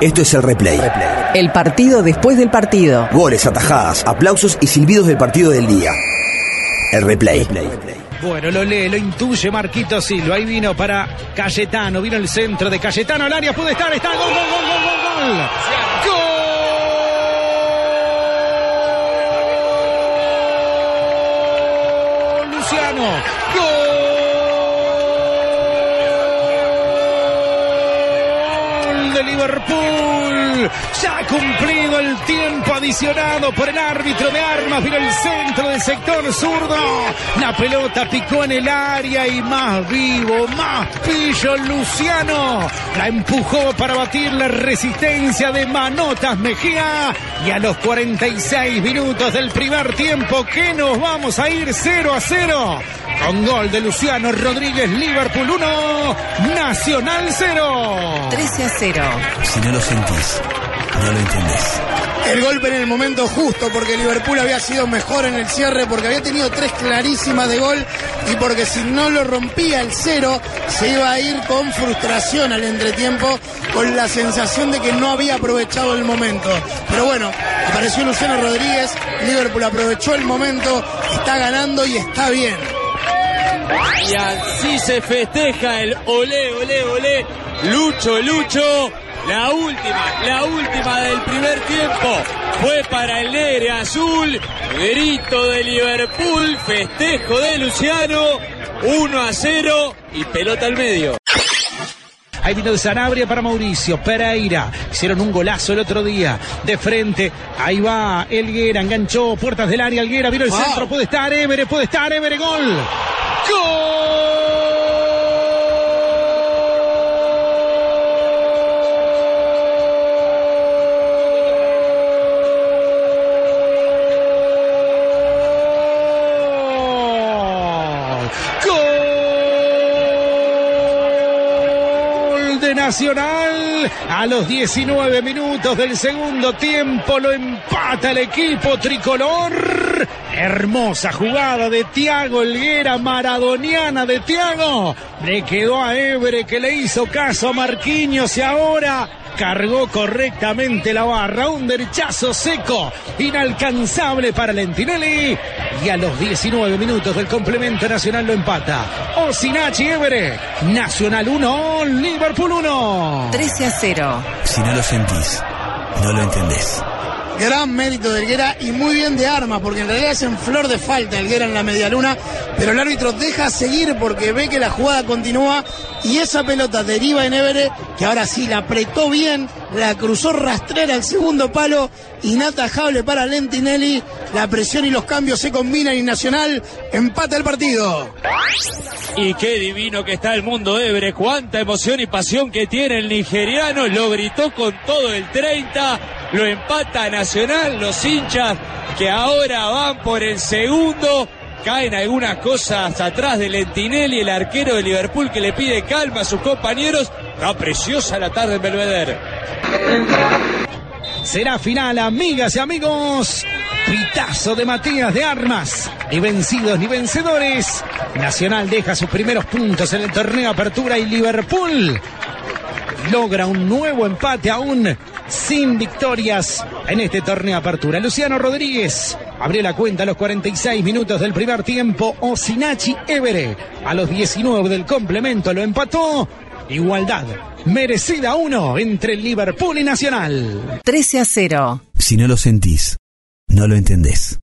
Esto es el replay. El partido después del partido. Goles, atajadas, aplausos y silbidos del partido del día. El replay. Bueno, lo lee, lo intuye Marquito Silva. Ahí vino para Cayetano. Vino el centro de Cayetano al área. Puede estar, está. Gol, gol, gol, gol, gol, gol. ¡Gol! Luciano. Gol de Liverpool. Ya ha cumplido el tiempo adicionado por el árbitro de armas. Vino el centro del sector zurdo. La pelota picó en el área y más vivo, más pillo Luciano. La empujó para batir la resistencia de Manotas Mejía. Y a los 46 minutos del primer tiempo, que nos vamos a ir 0 a 0. Con gol de Luciano Rodríguez, Liverpool 1, Nacional 0. 13 a 0. Si no lo sentís, no lo entendés. El golpe en el momento justo porque Liverpool había sido mejor en el cierre, porque había tenido tres clarísimas de gol y porque si no lo rompía el cero se iba a ir con frustración al entretiempo, con la sensación de que no había aprovechado el momento. Pero bueno, apareció Luciano Rodríguez, Liverpool aprovechó el momento, está ganando y está bien. Y así se festeja el olé, olé, olé. Lucho, Lucho. La última, la última del primer tiempo fue para el negre azul. Grito de Liverpool, festejo de Luciano. 1 a 0 y pelota al medio. Ahí vino de Sanabria para Mauricio Pereira. Hicieron un golazo el otro día. De frente. Ahí va Elguera. Enganchó puertas del área. Elguera vino el Wow. centro. Puede estar Évere. Puede estar Évere. Gol. ¡Gol! Gol Nacional a los 19 minutos del segundo tiempo lo empata el equipo tricolor. Hermosa jugada de Tiago Elguera, maradoniana de Tiago. Le quedó a Ebre que le hizo caso a Marquinhos y ahora cargó correctamente la barra. Un derechazo seco, inalcanzable para Lentinelli. Y a los 19 minutos del complemento nacional lo empata. Osinachi Évere. Nacional 1, Liverpool 1. 13 a 0. Si no lo sentís, no lo entendés. Gran mérito de Helguera y muy bien de armas, porque en realidad es en flor de falta Helguera en la medialuna, pero el árbitro deja seguir porque ve que la jugada continúa y esa pelota deriva en Évere, que ahora sí la apretó bien, la cruzó rastrera al segundo palo, inatajable para Lentinelli, la presión y los cambios se combinan y Nacional empata el partido. Y qué divino que está el mundo Ebre, cuánta emoción y pasión que tiene el nigeriano, lo gritó con todo el 30, lo empata Nacional, los hinchas que ahora van por el segundo, caen algunas cosas atrás de Lentinelli, el arquero de Liverpool que le pide calma a sus compañeros, está preciosa la tarde en Belvedere. Será final, amigas y amigos. Pitazo de Matías de Armas. Ni vencidos ni vencedores. Nacional deja sus primeros puntos en el torneo Apertura y Liverpool logra un nuevo empate aún sin victorias en este torneo Apertura. Luciano Rodríguez abrió la cuenta a los 46 minutos del primer tiempo. Osinachi Évere a los 19 del complemento lo empató. Igualdad merecida uno entre Liverpool y Nacional. 13 a 0. Si no lo sentís, no lo entendés.